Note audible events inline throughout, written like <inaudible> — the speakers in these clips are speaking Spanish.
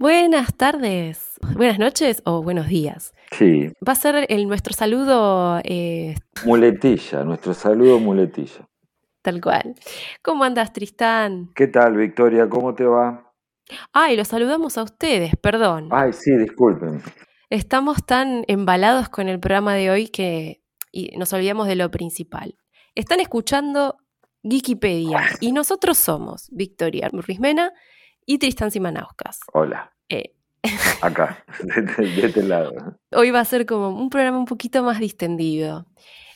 Buenas tardes, <laughs> buenas noches o buenos días. Sí, Va a ser el, nuestro saludo eh, muletilla, nuestro saludo muletilla. tal cual. ¿Cómo andas, Tristán? ¿Qué tal, Victoria? ¿Cómo te va? Ay, los saludamos a ustedes, perdón. Ay, sí, disculpen. Estamos tan embalados con el programa de hoy que nos olvidamos de lo principal. Están escuchando Wikipedia y nosotros somos Victoria Ruizmena y Tristán Simanauskas. Hola, Eh, <laughs> acá, de, este lado. hoy va a ser como un programa un poquito más distendido.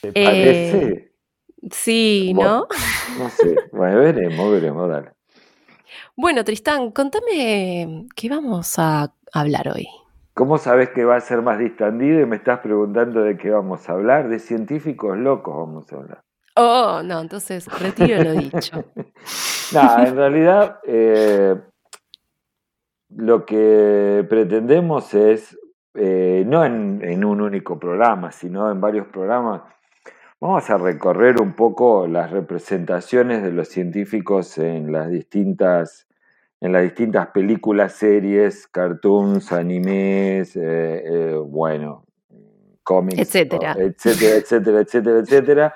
¿Te Eh, parece? Sí, Bueno. ¿no? No sé. Bueno, veremos, veremos, dale. Bueno, Tristán, contame qué vamos a hablar hoy. ¿Cómo sabes que va a ser más distendido y me estás preguntando de qué vamos a hablar? De científicos locos vamos a hablar. Oh, no, entonces retiro lo dicho. <laughs> Nada, en realidad eh, lo que pretendemos es, eh, no en, en un único programa, sino en varios programas, vamos a recorrer un poco las representaciones de los científicos en las distintas, en las distintas películas, series, cartoons, animes, eh, eh, bueno, cómics, Etcétera. etcétera, etcétera, etcétera, etcétera,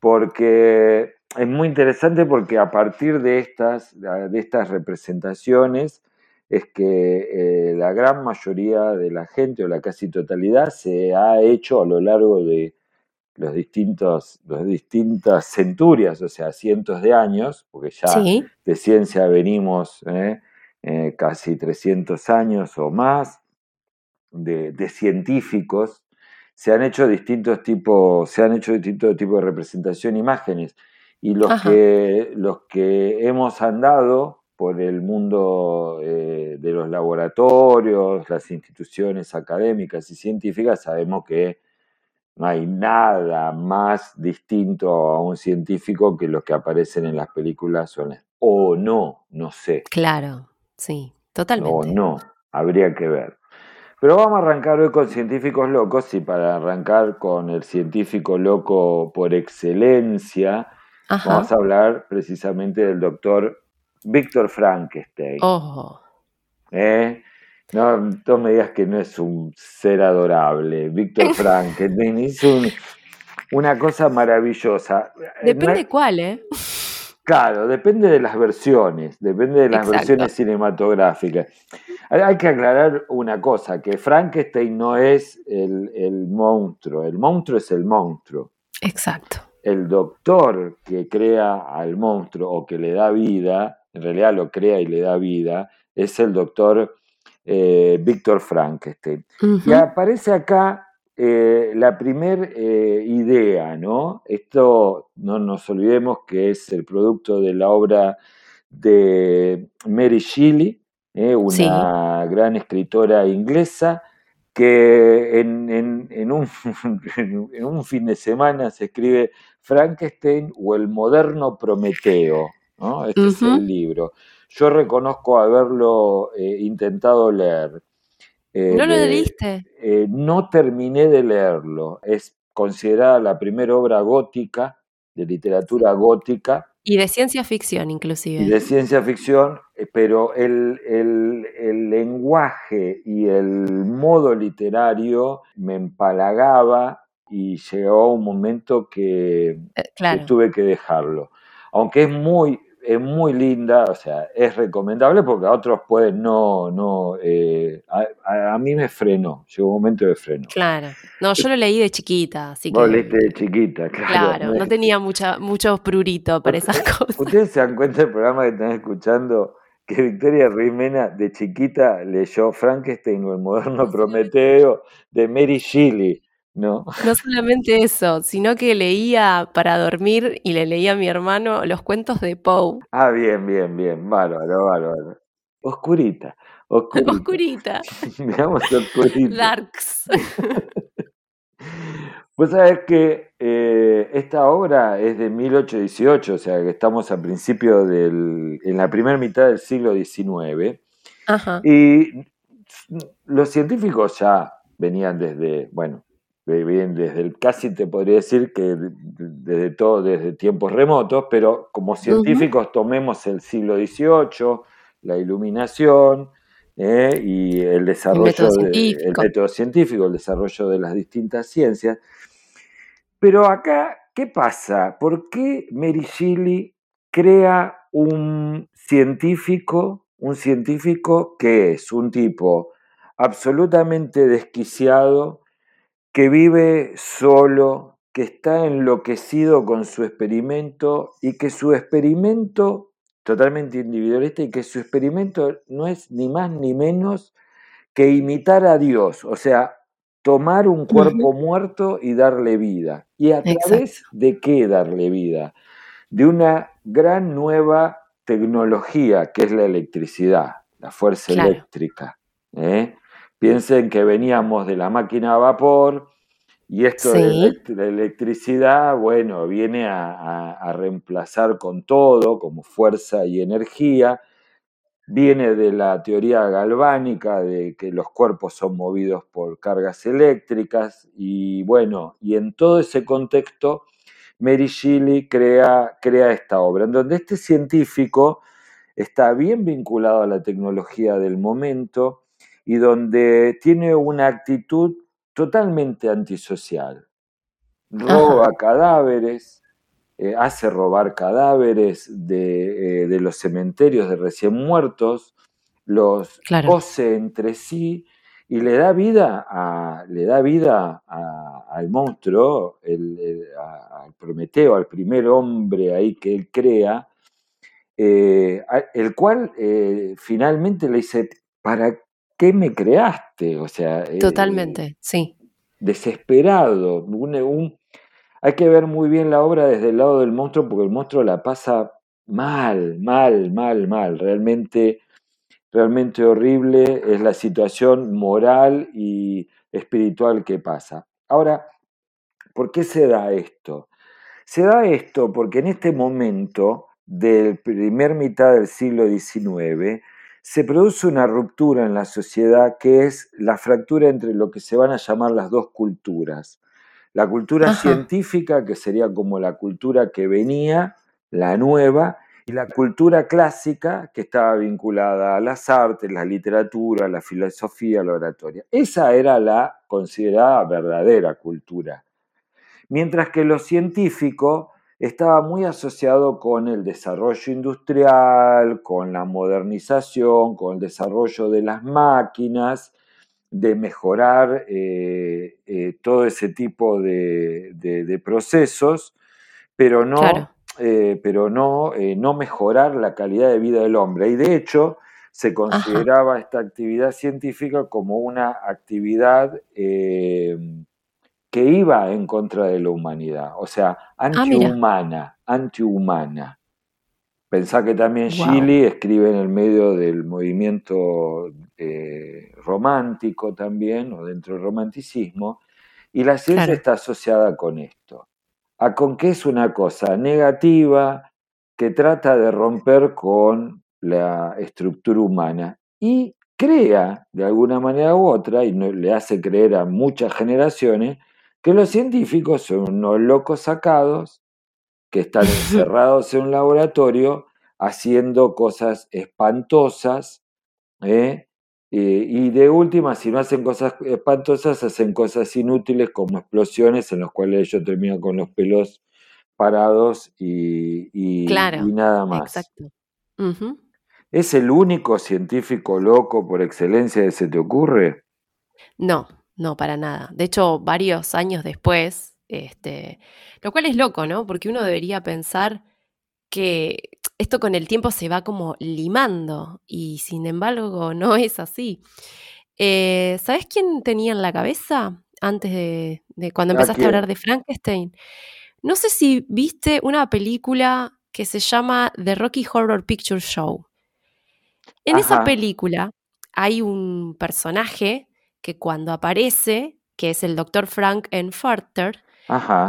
porque es muy interesante porque a partir de estas, de estas representaciones es que eh, la gran mayoría de la gente o la casi totalidad se ha hecho a lo largo de los distintos, las distintas centurias, o sea, cientos de años, porque ya Sí, de ciencia venimos eh, eh, casi 300 años o más de, de científicos, se han hecho distintos tipos, se han hecho distintos tipos de representación, imágenes, y los Ajá. que, los que hemos andado por el mundo eh, de los laboratorios, las instituciones académicas y científicas, sabemos que no hay nada más distinto a un científico que los que aparecen en las películas o, o no, no sé, claro, sí, o totalmente. no, habría que ver. Pero vamos a arrancar hoy con científicos locos y para arrancar con el científico loco por excelencia, Ajá. vamos a hablar precisamente del doctor Víctor Frankenstein. Oh, ¿eh? No, no me digas que no es un ser adorable. Víctor <laughs> Frankenstein hizo un- una cosa maravillosa. No depende es- cuál, ¿eh? Claro, depende de las versiones, depende de las Exacto. versiones cinematográficas. Hay, hay que aclarar una cosa, que Frankenstein no es el, el monstruo, el monstruo es el monstruo. Exacto. El doctor que crea al monstruo o que le da vida, en realidad lo crea y le da vida, es el doctor eh, Víctor Frankenstein. Y aparece acá eh, la primer eh, idea, ¿no? Esto no nos olvidemos que es el producto de la obra de Mary Shelley, eh, Sí. una gran escritora inglesa, que en, en- en un, <laughs> en un fin de semana se escribe Frankenstein o el moderno Prometeo, ¿no? Este es el libro. Yo reconozco haberlo eh, intentado leer. Eh, ¿No lo leíste? eh, no terminé de leerlo. Es considerada la primera obra gótica, de literatura gótica Y de ciencia ficción, y inclusive. de ciencia ficción, pero el, el- el lenguaje y el modo literario me empalagaba y llegó un momento que, tuve que dejarlo. Aunque es muy, es muy linda, o sea, es recomendable porque a otros pueden no, no, eh, a, a- mí me frenó, llegó un momento de freno. Claro. No, yo lo leí de chiquita, así Vos que. leíste de chiquita, claro. Claro, no tenía mucha, mucho prurito para esas cosas. Ustedes se dan cuenta del programa que están escuchando que Victoria Rimena de chiquita leyó Frankenstein o el moderno Prometeo de Mary Shelley, ¿no? <laughs> No solamente eso, sino que leía para dormir y le leía a mi hermano los cuentos de Poe. Ah, bien, bien, bien, bárbaro, bárbaro. Oscurita, oscurita. Oscurita. <laughs> Digamos oscurita. Darks. <laughs> Vos sabés que eh, esta obra es de 1818, o sea que estamos a principio del, en la primera mitad del siglo XIX. Y los científicos ya venían desde, bueno, bien desde el, casi te podría decir que desde todo, desde tiempos remotos, pero como científicos tomemos el siglo XVIII, la iluminación eh, y el desarrollo del método científico, el desarrollo de las distintas ciencias. Pero acá, ¿qué pasa? ¿Por qué Mary Shelley crea un científico, un científico que es un tipo absolutamente desquiciado, que vive solo, que está enloquecido con su experimento y que su experimento, totalmente individualista, y que su experimento no es ni más ni menos que imitar a Dios, o sea, tomar un cuerpo muerto y darle vida. ¿Y a través de qué darle vida? De una gran nueva tecnología que es la electricidad, la fuerza eléctrica. ¿eh? Piensen que veníamos de la máquina a vapor y esto de la electricidad, bueno, viene a, reemplazar con todo, como fuerza y energía. Viene de la teoría galvánica de que los cuerpos son movidos por cargas eléctricas y bueno, y en todo ese contexto, Mary Shelley crea, crea esta obra, en donde este científico está bien vinculado a la tecnología del momento, y donde tiene una actitud totalmente antisocial. Roba cadáveres, eh, hace robar cadáveres de, eh, los cementerios de recién muertos, los cose entre sí y le da vida, a, le da vida al monstruo, al Prometeo, al primer hombre ahí que él crea, eh, el cual finalmente le dice, ¿para qué me creaste? O sea. Eh, Totalmente, sí. Desesperado. hay que ver muy bien la obra desde el lado del monstruo, porque el monstruo la pasa mal, mal, mal, mal. Realmente, realmente horrible es la situación moral y espiritual que pasa. Ahora, ¿por qué se da esto? Se da esto porque en este momento del primer mitad del siglo XIX, se produce una ruptura en la sociedad que es la fractura entre lo que se van a llamar las dos culturas. La cultura científica, que sería como la cultura que venía, la nueva, y la cultura clásica, que estaba vinculada a las artes, la literatura, la filosofía, la oratoria. Esa era la considerada verdadera cultura. Mientras que lo científico estaba muy asociado con el desarrollo industrial, con la modernización, con el desarrollo de las máquinas, de mejorar eh, eh, todo ese tipo de, procesos, pero no, eh, pero no, no mejorar la calidad de vida del hombre. Y de hecho, se consideraba esta actividad científica como una actividad que iba en contra de la humanidad, o sea, ah, antihumana, antihumana. Pensá que también Chile escribe en el medio del movimiento eh, romántico también, o dentro del romanticismo, y la ciencia está asociada con esto. ¿A con qué es una cosa negativa que trata de romper con la estructura humana y crea de alguna manera u otra, y le hace creer a muchas generaciones, que los científicos son unos locos sacados que están <laughs> encerrados en un laboratorio haciendo cosas espantosas, ¿eh? y de última, si no hacen cosas espantosas, hacen cosas inútiles como explosiones en las cuales ellos terminan con los pelos parados y, nada más. Exacto. ¿Es el único científico loco por excelencia que se te ocurre? No, no, para nada. De hecho, varios años después, este, lo cual es loco, ¿no? Porque uno debería pensar que esto con el tiempo se va como limando y sin embargo no es así. Eh, ¿Sabes quién tenía en la cabeza antes de, cuando empezaste a, hablar de Frankenstein? No sé si viste una película que se llama The Rocky Horror Picture Show. En esa película hay un personaje que cuando aparece, que es el doctor Frank Enfarter.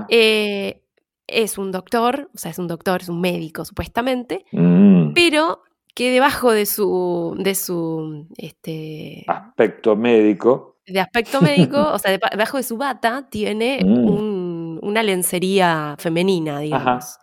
Eh, es un doctor, o sea, es un doctor, es un médico supuestamente, Mm. pero que debajo de su, de su este, Aspecto médico. de aspecto médico, o sea, de- debajo de su bata, tiene <laughs> Mm. un- una lencería femenina, digamos.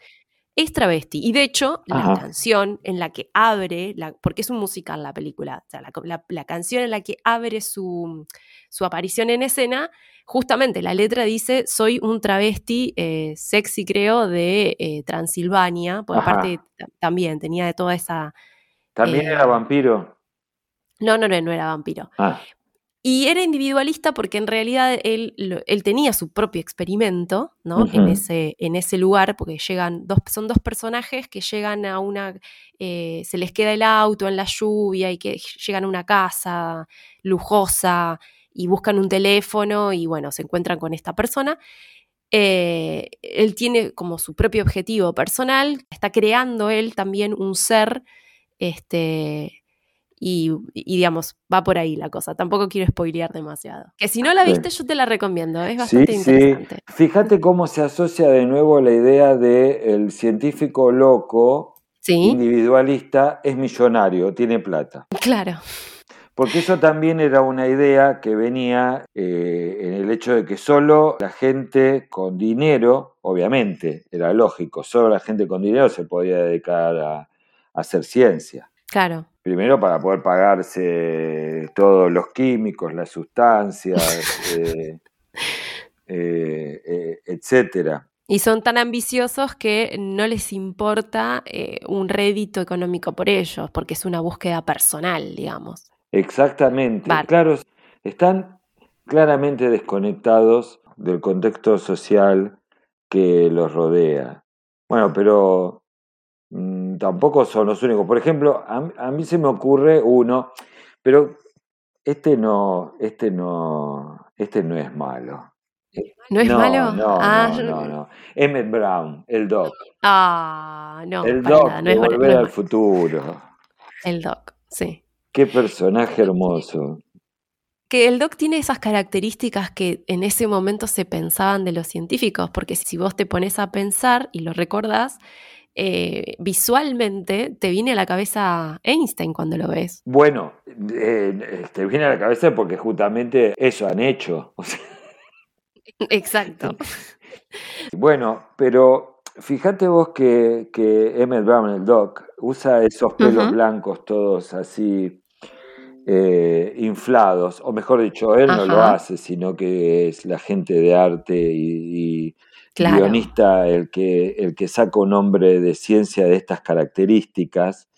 Es travesti. Y de hecho, la canción en la que abre, la- porque es un musical la película, o sea, la, la- la canción en la que abre su, su aparición en escena, justamente la letra dice, soy un travesti eh, sexy, creo, de eh, Transilvania, porque Ajá. aparte ta- también tenía de toda esa... También Eh, era vampiro. No, no, no, no era vampiro. Ah, Y era individualista porque en realidad él, tenía su propio experimento, ¿no? en, ese, en ese lugar, porque llegan dos, son dos personajes que llegan a una, eh, se les queda el auto en la lluvia y que llegan a una casa lujosa y buscan un teléfono y bueno, se encuentran con esta persona. Eh, él tiene como su propio objetivo personal, está creando él también un ser, este, y, y, digamos, va por ahí la cosa. Tampoco quiero spoilear demasiado. Que si no la Sí. viste, yo te la recomiendo, es bastante sí. interesante. Fíjate cómo se asocia de nuevo la idea de el científico loco, Sí, individualista, es millonario, tiene plata. claro, Porque eso también era una idea que venía eh, en el hecho de que solo la gente con dinero, obviamente, era lógico, solo la gente con dinero se podía dedicar a, a hacer ciencia. claro. Primero para poder pagarse todos los químicos, las sustancias, <laughs> eh, eh, eh, etcétera. Y son tan ambiciosos que no les importa eh, un rédito económico por ellos, porque es una búsqueda personal, digamos. Exactamente. Vale. Claro, están claramente desconectados del contexto social que los rodea. Bueno, pero mm, tampoco son los únicos. Por ejemplo, a, a mí se me ocurre uno, pero este no, este no, este no es malo. ¿No es no, malo? No, ah, no, no, no. Emmett Brown, el Doc. Ah, no, el Doc nada, no de es Volver al. Futuro. El Doc, sí. Qué personaje hermoso. Que el doc tiene esas características que en ese momento se pensaban de los científicos, porque si vos te pones a pensar y lo recordás, eh, visualmente te viene a la cabeza Einstein cuando lo ves. Bueno, eh, te viene a la cabeza porque justamente eso han hecho. O sea, <laughs> Exacto. <laughs> bueno, pero fíjate vos que, que Emmett Brown, el Doc, usa esos pelos blancos todos así eh, inflados, o mejor dicho, él no lo hace, sino que es la gente de arte y, y Claro. guionista el que, el que saca un hombre de ciencia de estas características.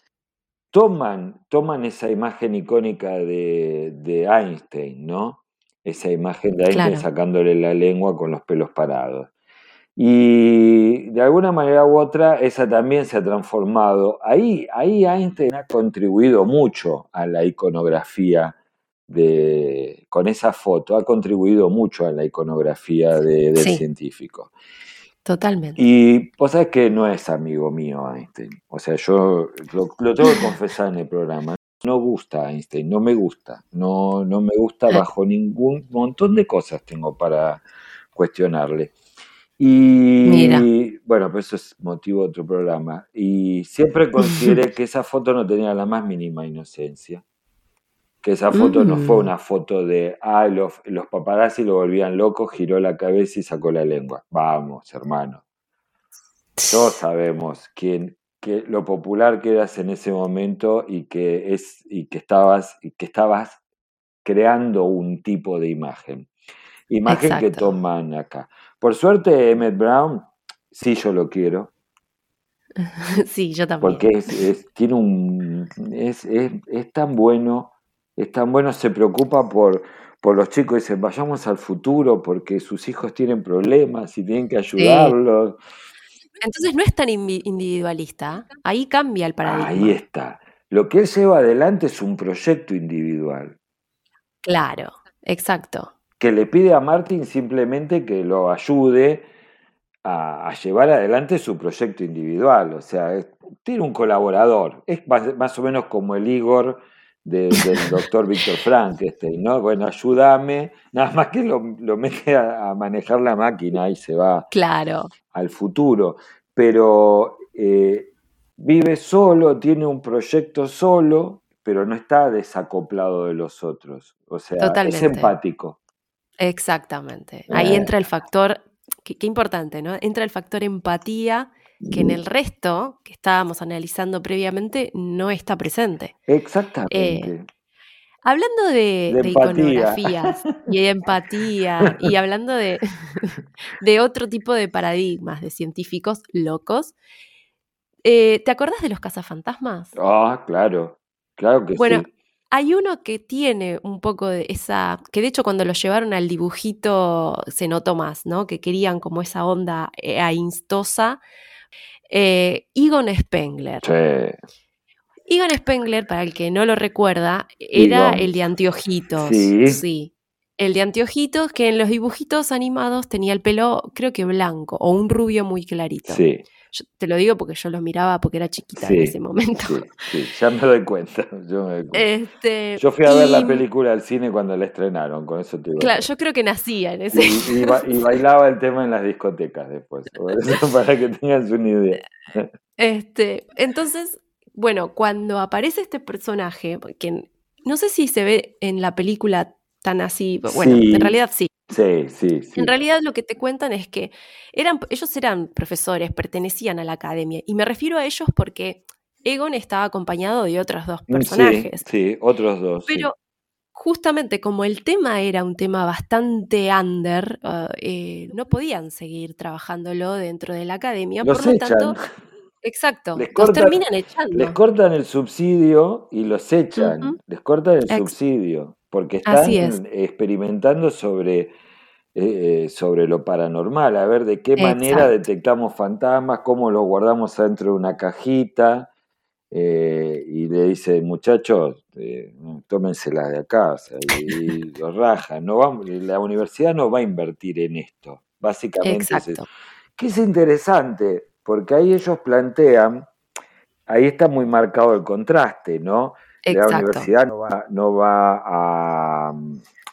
Toman, toman esa imagen icónica de, de Einstein, ¿no? Esa imagen de Einstein Claro. sacándole la lengua con los pelos parados. Y de alguna manera u otra, esa también se ha transformado. Ahí, ahí Einstein ha contribuido mucho a la iconografía de, con esa foto, ha contribuido mucho a la iconografía de- del Sí. científico. Totalmente. Y vos sabés que no es amigo mío Einstein. O sea, yo lo, lo tengo que confesar en el programa. No gusta Einstein, no me gusta. No, no me gusta Ah. bajo ningún montón de cosas tengo para cuestionarle. Y Mira. bueno, pero eso es motivo de otro programa. Y siempre <laughs> consideré que esa foto no tenía la más mínima inocencia. Que esa foto no fue Mm. una foto de, ay, los, los paparazzi lo volvían loco, giró la cabeza y sacó la lengua. Vamos, hermano. Todos sabemos quién, que lo popular que eras en ese momento y que es y que estabas y que estabas creando un tipo de imagen. Imagen que toman acá. Por suerte, Emmett Brown, sí yo lo quiero, <laughs> Sí, yo también. porque es, es- tiene un es, es, es tan bueno, es tan bueno, se preocupa por, por los chicos, dice, vayamos al futuro porque sus hijos tienen problemas y tienen que ayudarlos. Entonces no es tan individualista. Ahí cambia el paradigma. Ahí está. Lo que él lleva adelante es un proyecto individual, Claro, exacto. Que le pide a Martin simplemente que lo ayude a, a llevar adelante su proyecto individual. O sea, es- tiene un colaborador. Es más, más o menos como el Igor del <laughs> doctor Víctor Frankenstein, ¿no? Bueno, ayúdame, nada más que lo, mete a, manejar la máquina y se va claro. al futuro, pero eh, vive solo, tiene un proyecto solo, pero no está desacoplado de los otros, o sea, es empático. Exactamente, ahí entra el factor, qué importante, ¿no? Entra el factor empatía que en el resto que estábamos analizando previamente no está presente. Exactamente. Eh, hablando de, iconografías y de empatía y hablando de, de, otro tipo de paradigmas de científicos locos, eh, ¿te acordás de los cazafantasmas? Ah, claro, claro que bueno, Hay uno que tiene un poco de esa, que de hecho cuando lo llevaron al dibujito se notó más, ¿no? Que querían como esa onda eh, ainstosa eh, Egon Spengler. Egon Spengler, para el que no lo recuerda, era el de anteojitos. Sí. El de anteojitos que en los dibujitos animados tenía el pelo, creo que blanco, o un rubio muy clarito. Sí te lo digo porque yo lo miraba porque era chiquita en ese momento. Sí, ya <laughs> me doy cuenta. Este, yo, fui a ver la película al cine cuando la estrenaron, con eso te digo. Claro, yo creo que nacía en ese. Y, y, bailaba el tema en las discotecas después, <laughs> para que tengan una idea. Este, entonces, bueno, cuando aparece este personaje, que no sé si se ve en la película tan así, bueno, en realidad sí. Sí, sí, sí. En realidad lo que te cuentan es que eran, ellos eran profesores, pertenecían a la academia. Y me refiero a ellos porque Egon estaba acompañado de otros dos mm, personajes. Sí, otros dos. Pero justamente como el tema era un tema bastante under, ah, eh, no podían seguir trabajándolo dentro de la academia. por lo tanto, exacto, los terminan echando. Les cortan el subsidio y los echan. Les cortan el subsidio porque están experimentando sobre, eh, sobre lo paranormal, a ver de qué manera detectamos fantasmas, cómo los guardamos dentro de una cajita. Eh, y le dice, muchachos, eh, tómensela de acá, y, lo rajan. No vamos, la universidad no va a invertir en esto, básicamente. Es que es interesante, porque ahí ellos plantean, ahí está muy marcado el contraste, ¿no? La universidad no va,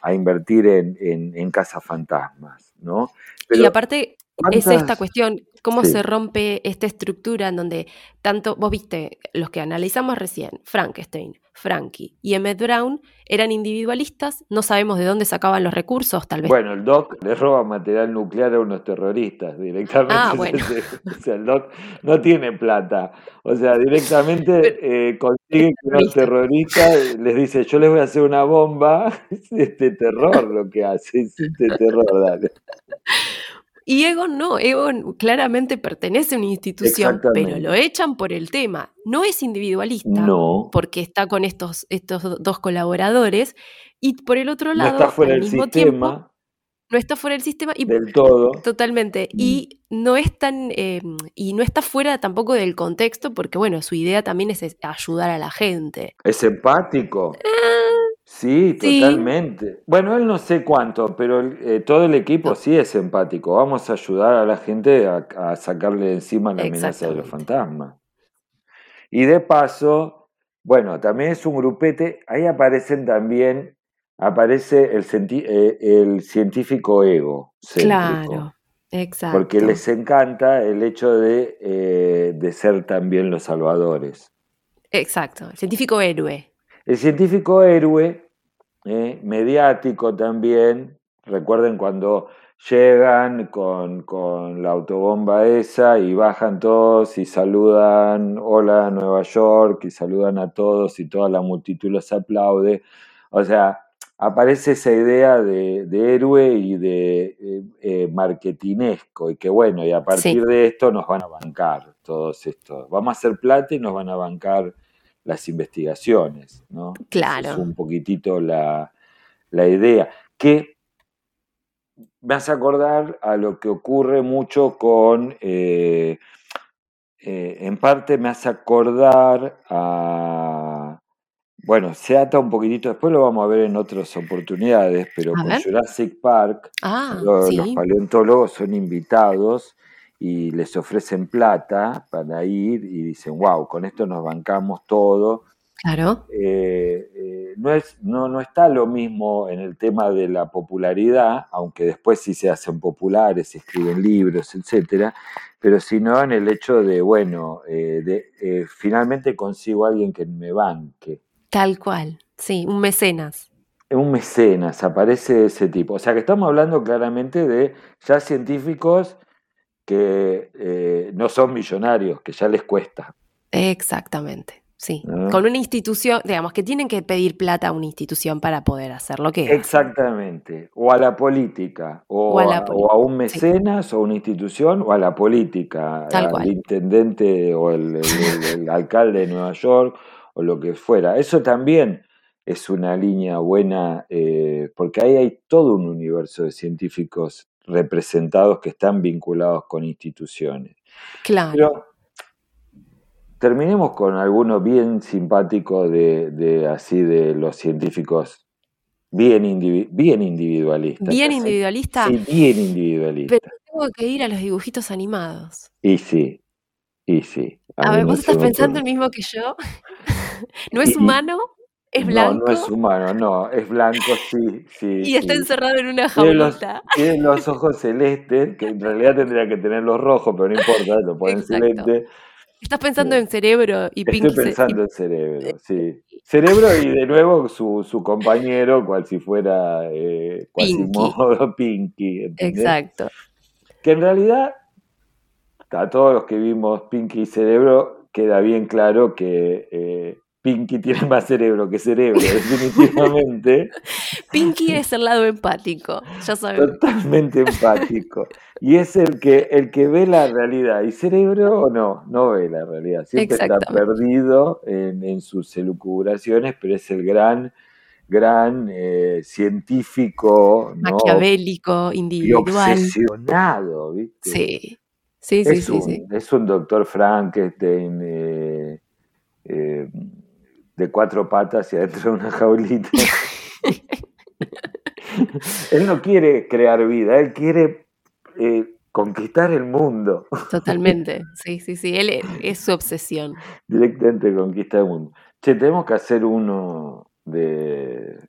a, invertir en, en, en cazafantasmas, ¿no? y aparte, es esta cuestión, cómo se rompe esta estructura en donde tanto, vos viste, los que analizamos recién, Frankenstein, Frankie y Emmett Brown eran individualistas, no sabemos de dónde sacaban los recursos, tal vez. Bueno, el Doc le roba material nuclear a unos terroristas directamente. Ah, <laughs> bueno. <laughs> o sea, el Doc no tiene plata. O sea, directamente eh, consigue que unos terroristas les dice, yo les voy a hacer una bomba. <laughs> Es este terror lo que hace, es este terror, dale. Y Egon no, Egon claramente pertenece a una institución, pero lo echan por el tema. No es individualista, porque está con estos, estos dos colaboradores, y por el otro lado, no está fuera al mismo sistema, tiempo, no está fuera del sistema y del todo. Totalmente. Y mm. no es tan, eh, y no está fuera tampoco del contexto, porque bueno, su idea también es ayudar a la gente. Es empático. Ah, Sí, totalmente. Bueno, él no sé cuánto, pero eh, todo el equipo sí es empático. Vamos a ayudar a la gente a, sacarle encima la amenaza de los fantasmas. Y de paso, bueno, también es un grupete, ahí aparecen también, aparece el, eh, el científico ego. Claro, exacto. Porque les encanta el hecho de, eh, de ser también los salvadores. Exacto, el científico héroe. El científico héroe, eh, mediático también, recuerden cuando llegan con, la autobomba esa y bajan todos y saludan, hola Nueva York, y saludan a todos y toda la multitud los aplaude. O sea, aparece esa idea de, héroe y de eh, eh, marketinesco, y que bueno, y a partir de esto nos van a bancar todos estos. Vamos a hacer plata y nos van a bancar las investigaciones, ¿no? Claro. es un poquitito la, idea. Que me hace acordar a lo que ocurre mucho con, eh, eh, en parte me hace acordar a, bueno, se ata un poquitito, después lo vamos a ver en otras oportunidades, pero con Jurassic Park, ah, los paleontólogos son invitados y les ofrecen plata para ir y dicen, wow, con esto nos bancamos todo Claro. Eh, eh, no, es, no, no está lo mismo en el tema de la popularidad, aunque después sí se hacen populares, se escriben libros, etcétera, pero sino en el hecho de, bueno, eh, de, finalmente consigo a alguien que me banque. Tal cual, sí, un mecenas. Un mecenas, aparece ese tipo. O sea que estamos hablando claramente de ya científicos que no son millonarios, que ya les cuesta. Exactamente. Sí, con una institución, digamos, que tienen que pedir plata a una institución para poder hacer lo que Exactamente, o a la política, o, a, un mecenas, o a una institución, o a la política, al intendente o el, <laughs> alcalde de Nueva York, o lo que fuera. Eso también es una línea buena, eh, porque ahí hay todo un universo de científicos representados que están vinculados con instituciones. Claro terminemos con alguno bien simpático de, así de los científicos bien, bien individualistas. Bien individualista. Sí, bien individualista. Pero tengo que ir a los dibujitos animados. Y sí, y sí. A, ver, vos estás pensando el mismo que yo. <laughs> ¿No es humano? ¿Es blanco? No, no es humano, no, es blanco, sí, sí. <laughs> Y está encerrado en una jaulita. Tiene los, ojos celestes, que en realidad tendría que tener los rojos, pero no importa, lo ponen celeste. Estás pensando en cerebro y Pinky. Estoy pensando en cerebro, sí. Cerebro y de nuevo su, su compañero, cual si fuera eh, Pinky. <laughs> Pinky Exacto. Que en realidad, a todos los que vimos Pinky y Cerebro, queda bien claro que eh, Pinky tiene más cerebro que cerebro, <laughs> definitivamente. Pinky es el lado empático, ya sabemos. Totalmente empático. Y es el que, el que ve la realidad. Y cerebro no, no ve la realidad. Siempre está perdido en, sus elucubraciones, pero es el gran, gran eh, científico. Maquiavélico, individual. obsesionado, ¿viste? Sí. Sí, sí, sí, sí, Es un doctor Frankenstein. Eh, de cuatro patas y adentro de una jaulita. <laughs> él no quiere crear vida, él quiere eh, conquistar el mundo. Totalmente, sí, sí, sí, él es, su obsesión. Directamente conquista el mundo. Che, tenemos que hacer uno de...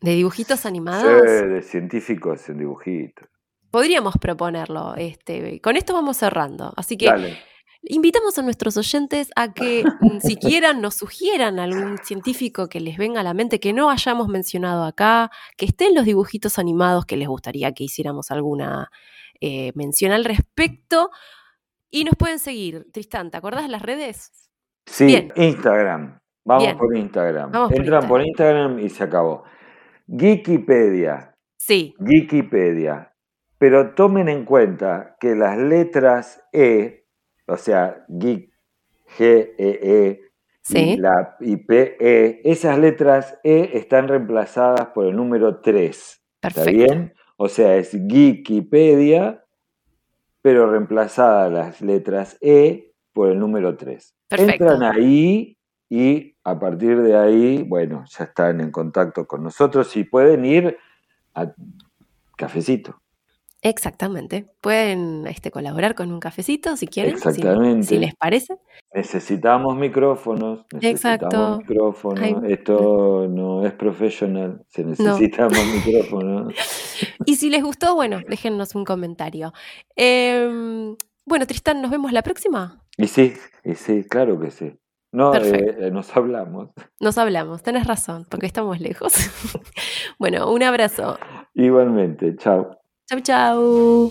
¿De dibujitos animados? Sí, de científicos en dibujitos. Podríamos proponerlo. Este, con esto vamos cerrando. Así que Invitamos a nuestros oyentes a que <laughs> mm, si quieran nos sugieran algún científico que les venga a la mente que no hayamos mencionado acá, que estén los dibujitos animados que les gustaría que hiciéramos alguna eh, mención al respecto. Y nos pueden seguir. Tristán, ¿te acordás de las redes? Sí, Instagram. Vamos por Instagram. Entran por Instagram y se acabó. Wikipedia. Sí. Wikipedia. Pero tomen en cuenta que las letras E o sea, G, G, E, E, y, la, y P, E, esas letras E están reemplazadas por el número 3. ¿Está bien? O sea, es Wikipedia, pero reemplazadas las letras E por el número 3. Entran ahí y a partir de ahí, bueno, ya están en contacto con nosotros y pueden ir a cafecito. Exactamente. Pueden este, colaborar con un cafecito si quieren, Exactamente. Si, les parece. Necesitamos micrófonos. Necesitamos Exacto. micrófonos. Esto no es profesional. Se necesitamos <laughs> micrófonos. Y si les gustó, bueno, déjennos un comentario. Em, bueno, Tristán, ¿nos vemos la próxima? Y sí, y sí, claro que sí. No, eh, eh, nos hablamos. Nos hablamos, tenés razón, porque estamos lejos. <laughs> bueno, un abrazo. Igualmente, chao. Chau, chau.